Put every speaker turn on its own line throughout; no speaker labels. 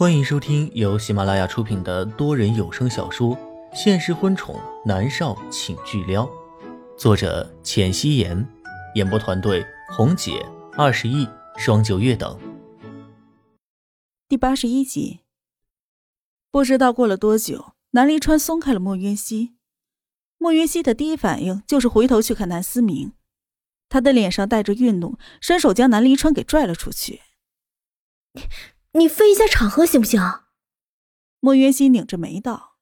欢迎收听由喜马拉雅出品的多人有声小说《现实婚宠男少请巨撩》，作者：浅汐颜，演播团队：红姐、二十亿、双九月等。
第八十一集。不知道过了多久，南离川松开了莫云熙。莫云熙的第一反应就是回头去看南思明，他的脸上带着愠怒，伸手将南离川给拽了出去。
你分一下场合行不行？
莫渊熙拧着眉道：“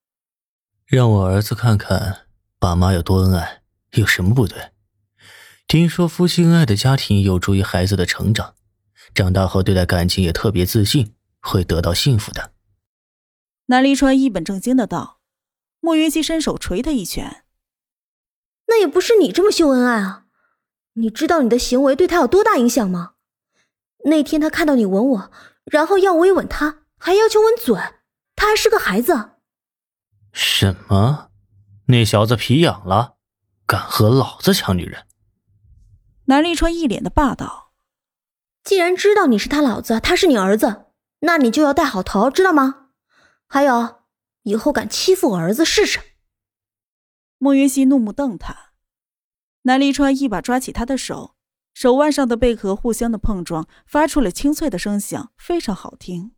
让我儿子看看爸妈有多恩爱，有什么不对？听说夫妻恩爱的家庭有助于孩子的成长，长大后对待感情也特别自信，会得到幸福的。”
南离川一本正经的道。莫渊熙伸手捶他一拳：“
那也不是你这么秀恩爱啊！你知道你的行为对他有多大影响吗？那天他看到你吻我。”然后要我也吻他，还要求吻嘴，他还是个孩子。
什么？那小子皮痒了，敢和老子抢女人？
南立川一脸的霸道。
既然知道你是他老子，他是你儿子，那你就要带好头，知道吗？还有，以后敢欺负我儿子试试。
莫云熙怒目瞪他，南立川一把抓起他的手。手腕上的贝壳互相的碰撞，发出了清脆的声响，非常好听。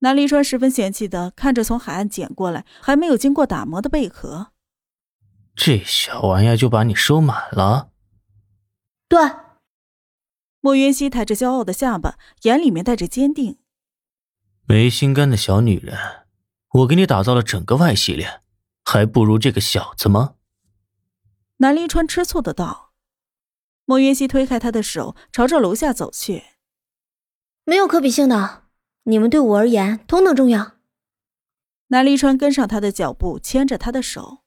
南离川十分嫌弃的看着从海岸捡过来还没有经过打磨的贝壳，
这小玩意就把你收满了？
对。
莫云熙抬着骄傲的下巴，眼里面带着坚定。
没心肝的小女人，我给你打造了整个外系列，还不如这个小子吗？
南离川吃醋的道。莫云熙推开他的手，朝着楼下走去。
没有可比性的，你们对我而言同等重要。
南离川跟上他的脚步，牵着他的手。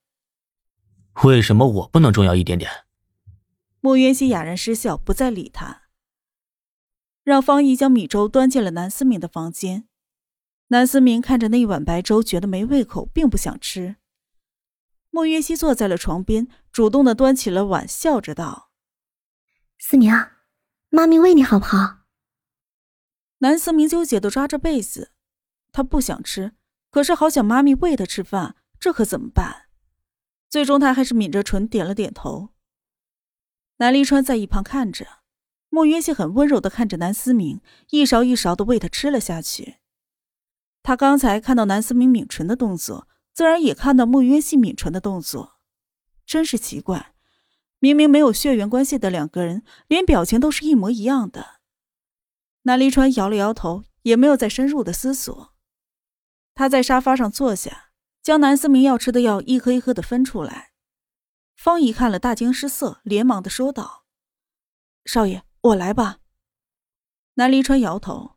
为什么我不能重要一点点？
莫云熙哑然失笑，不再理他，让方姨将米粥端进了南思明的房间。南思明看着那一碗白粥，觉得没胃口，并不想吃。莫云熙坐在了床边，主动的端起了碗，笑着道。
思明，妈咪喂你好不好？
南思明纠结的抓着被子，他不想吃，可是好想妈咪喂他吃饭，这可怎么办？最终他还是抿着唇点了点头。南离川在一旁看着，莫渊熙很温柔的看着南思明，一勺一勺的喂他吃了下去。他刚才看到南思明抿唇的动作，自然也看到莫渊熙抿唇的动作，真是奇怪。明明没有血缘关系的两个人，连表情都是一模一样的。南离川摇了摇头，也没有再深入的思索。他在沙发上坐下，将南思明要吃的药一颗一颗的分出来。方姨看了大惊失色，连忙的说道：“少爷，我来吧。”南离川摇头：“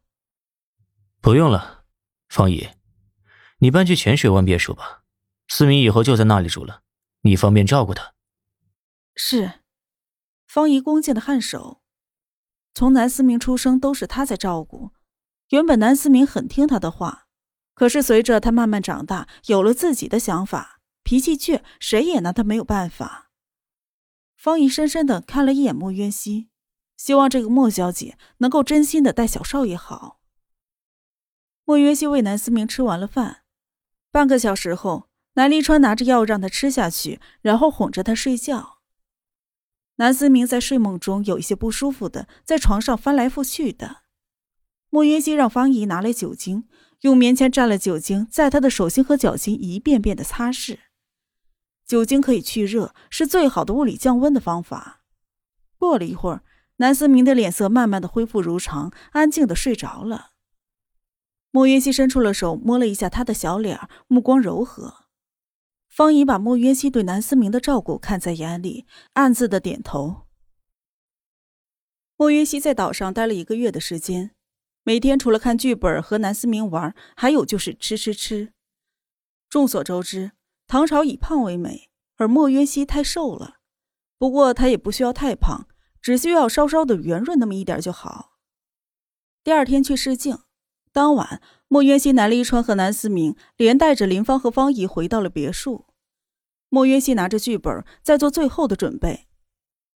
不用了，方姨，你搬去浅水湾别墅吧。思明以后就在那里住了，你方便照顾他。”
是，方姨恭敬的颔首。从南思明出生都是他在照顾。原本南思明很听他的话，可是随着他慢慢长大，有了自己的想法，脾气倔，谁也拿他没有办法。方姨深深的看了一眼莫渊熙，希望这个莫小姐能够真心的待小少爷好。莫渊熙为南思明吃完了饭，半个小时后，南离川拿着药让他吃下去，然后哄着他睡觉。南思明在睡梦中有一些不舒服的，在床上翻来覆去的。莫云熙让方姨拿来酒精，用棉签蘸了酒精，在他的手心和脚心一遍遍的擦拭。酒精可以去热，是最好的物理降温的方法。过了一会儿，南思明的脸色慢慢的恢复如常，安静的睡着了。莫云熙伸出了手，摸了一下他的小脸，目光柔和。方姨把莫渊熙对南思明的照顾看在眼里，暗自的点头。莫渊熙在岛上待了一个月的时间，每天除了看剧本和南思明玩，还有就是吃吃吃。众所周知，唐朝以胖为美，而莫渊熙太瘦了。不过他也不需要太胖，只需要稍稍的圆润那么一点就好。第二天去试镜，当晚。莫渊熙、南离川和南思明连带着林芳和方怡回到了别墅。莫渊熙拿着剧本在做最后的准备，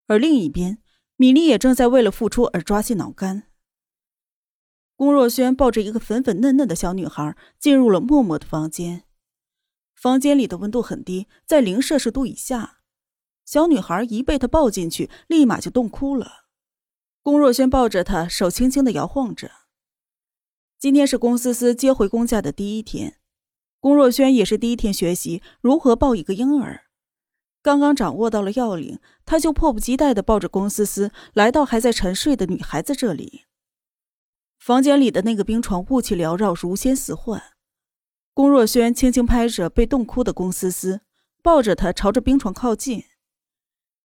而另一边，米粒也正在为了复出而抓心挠肝。龚若轩抱着一个粉粉嫩嫩的小女孩进入了默默的房间。房间里的温度很低，在零摄氏度以下。小女孩一被他抱进去，立马就冻哭了。龚若轩抱着她，手轻轻的摇晃着。今天是龚思思接回龚家的第一天，龚若轩也是第一天学习如何抱一个婴儿。刚刚掌握到了要领，他就迫不及待的抱着龚思思来到还在沉睡的女孩子这里。房间里的那个冰床雾气缭绕，如仙似幻。龚若轩轻轻拍着被冻哭的龚思思，抱着她朝着冰床靠近。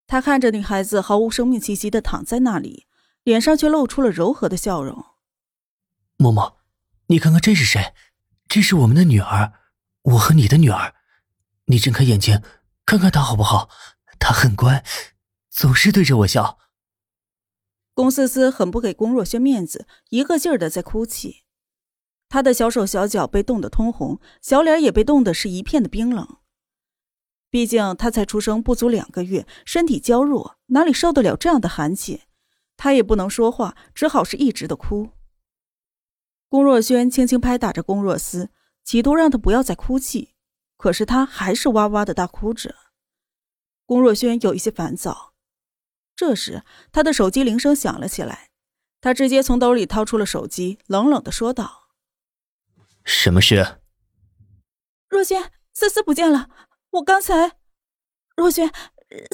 他看着女孩子毫无生命气息的躺在那里，脸上却露出了柔和的笑容。
默默，你看看这是谁？这是我们的女儿，我和你的女儿。你睁开眼睛，看看她好不好？她很乖，总是对着我笑。
龚思思很不给龚若轩面子，一个劲儿的在哭泣。她的小手小脚被冻得通红，小脸也被冻得是一片的冰冷。毕竟她才出生不足两个月，身体娇弱，哪里受得了这样的寒气？她也不能说话，只好是一直的哭。龚若轩轻轻拍打着龚若思，企图让他不要再哭泣，可是他还是哇哇的大哭着。龚若轩有一些烦躁。这时，他的手机铃声响了起来，他直接从兜里掏出了手机，冷冷的说道：“
什么事？”
若轩，思思不见了。我刚才，若轩，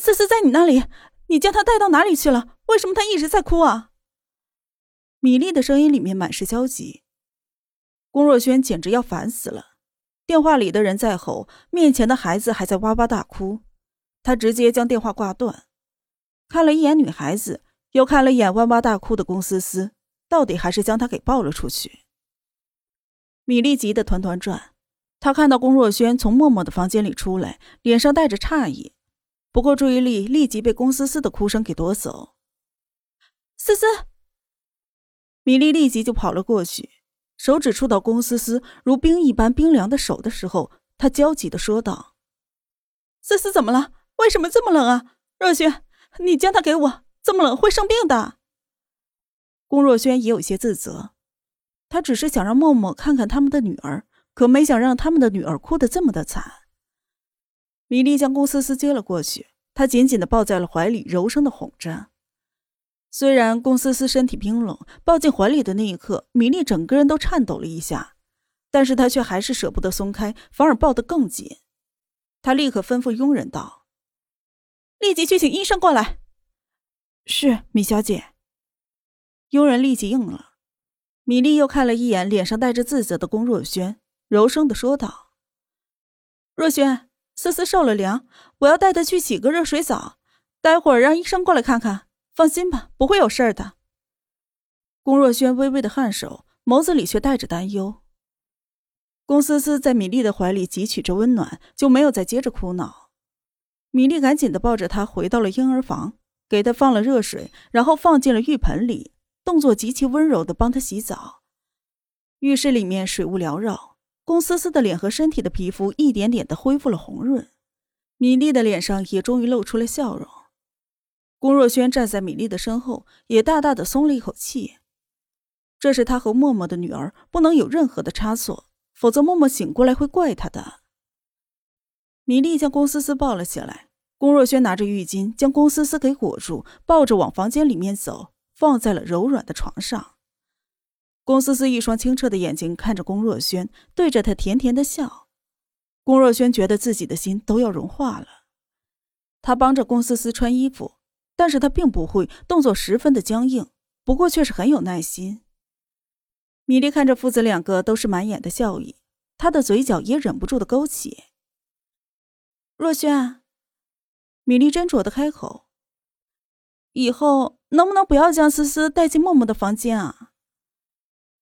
思思在你那里，你将她带到哪里去了？为什么她一直在哭啊？米粒的声音里面满是焦急。龚若轩简直要烦死了，电话里的人在吼，面前的孩子还在哇哇大哭，他直接将电话挂断。看了一眼女孩子，又看了一眼哇哇大哭的龚思思，到底还是将她给抱了出去。米粒急得团团转，她看到龚若轩从默默的房间里出来，脸上带着诧异，不过注意力立即被龚思思的哭声给夺走。思思，米粒立即就跑了过去，手指触到龚思思如冰一般冰凉的手的时候，她焦急的说道：“思思怎么了？为什么这么冷啊？若轩。”你将他给我，这么冷会生病的。龚若轩也有些自责，他只是想让默默看看他们的女儿，可没想让他们的女儿哭得这么的惨。米粒将龚思思接了过去，她紧紧的抱在了怀里，柔声的哄着。虽然龚思思身体冰冷，抱进怀里的那一刻，米粒整个人都颤抖了一下，但是她却还是舍不得松开，反而抱得更紧。她立刻吩咐佣人道。立即去请医生过来。是米小姐。佣人立即应了。米莉又看了一眼脸上带着自责的龚若轩，柔声的说道：“若轩，思思受了凉，我要带她去洗个热水澡，待会儿让医生过来看看。放心吧，不会有事的。”龚若轩微微的颔首，眸子里却带着担忧。龚思思在米粒的怀里汲取着温暖，就没有再接着哭闹。米粒赶紧的抱着他回到了婴儿房，给他放了热水，然后放进了浴盆里，动作极其温柔的帮他洗澡。浴室里面水雾缭绕，龚思思的脸和身体的皮肤一点点的恢复了红润，米粒的脸上也终于露出了笑容。龚若轩站在米莉的身后，也大大的松了一口气。这是他和默默的女儿，不能有任何的差错，否则默默醒过来会怪他的。米莉将龚思思抱了起来，龚若轩拿着浴巾将龚思思给裹住，抱着往房间里面走，放在了柔软的床上。龚思思一双清澈的眼睛看着龚若轩，对着他甜甜的笑。龚若轩觉得自己的心都要融化了。他帮着龚思思穿衣服，但是他并不会，动作十分的僵硬，不过却是很有耐心。米莉看着父子两个都是满眼的笑意，她的嘴角也忍不住的勾起。若轩，米莉斟酌的开口：“以后能不能不要将思思带进默默的房间啊？”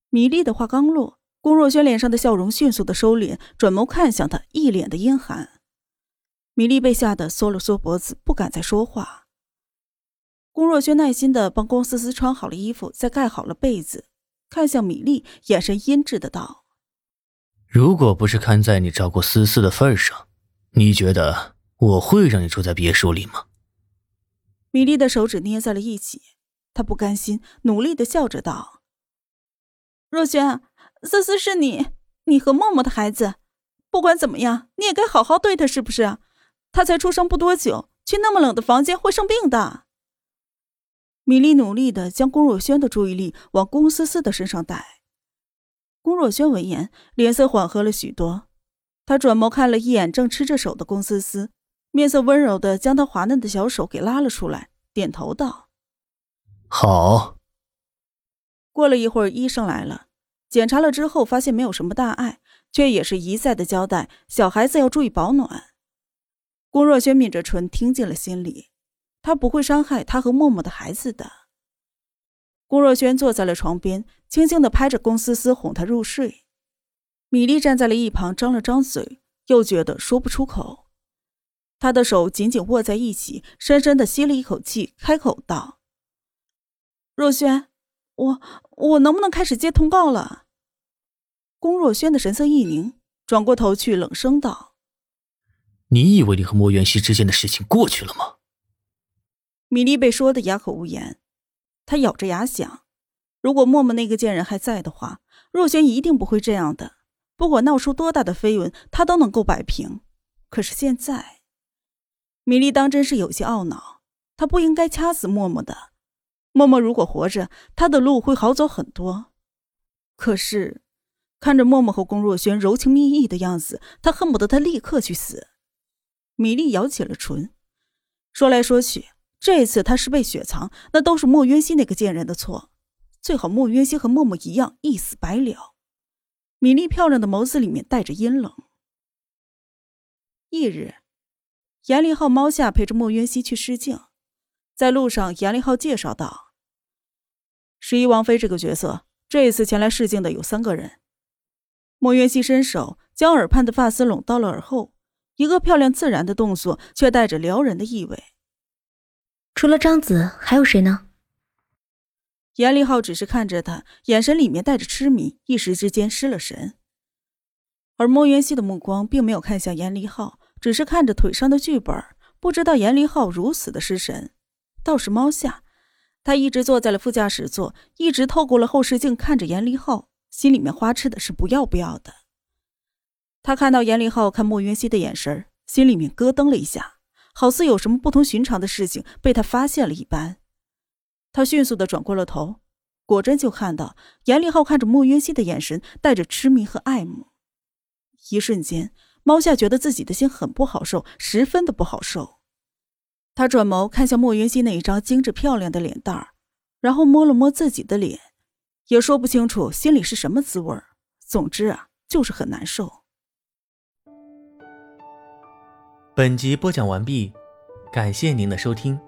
米莉的话刚落，龚若轩脸上的笑容迅速的收敛，转眸看向他，一脸的阴寒。米莉被吓得缩了缩脖子，不敢再说话。龚若轩耐心的帮龚思思穿好了衣服，再盖好了被子，看向米粒，眼神阴鸷的道：“
如果不是看在你照顾思思的份上。”你觉得我会让你住在别墅里吗？
米粒的手指捏在了一起，她不甘心，努力的笑着道：“若轩，思思是你，你和默默的孩子，不管怎么样，你也该好好对她，是不是？她才出生不多久，去那么冷的房间会生病的。米莉努力的将龚若轩的注意力往龚思思的身上带。龚若轩闻言，脸色缓和了许多，他转眸看了一眼正吃着手的龚思思，面色温柔的将她滑嫩的小手给拉了出来，点头道：“
好。”
过了一会儿，医生来了，检查了之后发现没有什么大碍，却也是一再的交代小孩子要注意保暖。龚若轩抿着唇，听进了心里。他不会伤害他和默默的孩子的。龚若轩坐在了床边，轻轻的拍着龚思思，哄她入睡。米粒站在了一旁，张了张嘴，又觉得说不出口。他的手紧紧握在一起，深深的吸了一口气，开口道：“若轩。”我我能不能开始接通告了？龚若轩的神色一凝，转过头去，冷声道：“
你以为你和莫元熙之间的事情过去了吗？”
米粒被说的哑口无言，他咬着牙想：如果默默那个贱人还在的话，若轩一定不会这样的。不管闹出多大的绯闻，他都能够摆平。可是现在，米粒当真是有些懊恼，她不应该掐死默默的。默默如果活着，他的路会好走很多。可是，看着默默和龚若轩柔情蜜意的样子，他恨不得他立刻去死。米粒咬起了唇，说来说去，这次他是被雪藏，那都是莫渊熙那个贱人的错。最好莫渊熙和默默一样，一死百了。米粒漂亮的眸子里面带着阴冷。翌日，严立浩猫夏陪着莫渊熙去试镜。在路上，严立浩介绍道：“十一王妃这个角色，这一次前来试镜的有三个人。”莫渊熙伸手将耳畔的发丝拢到了耳后，一个漂亮自然的动作，却带着撩人的意味。
除了张子，还有谁呢？
严立浩只是看着他，眼神里面带着痴迷，一时之间失了神。而莫渊熙的目光并没有看向严立浩，只是看着腿上的剧本，不知道严立浩如此的失神。倒是猫夏，他一直坐在了副驾驶座，一直透过了后视镜看着严立浩，心里面花痴的是不要不要的。他看到严立浩看莫云熙的眼神，心里面咯噔了一下，好似有什么不同寻常的事情被他发现了一般。他迅速的转过了头，果真就看到严立浩看着莫云熙的眼神带着痴迷和爱慕。一瞬间，猫夏觉得自己的心很不好受，十分的不好受。他转眸看向莫云熙那一张精致漂亮的脸蛋儿，然后摸了摸自己的脸，也说不清楚心里是什么滋味儿。总之啊，就是很难受。
本集播讲完毕，感谢您的收听。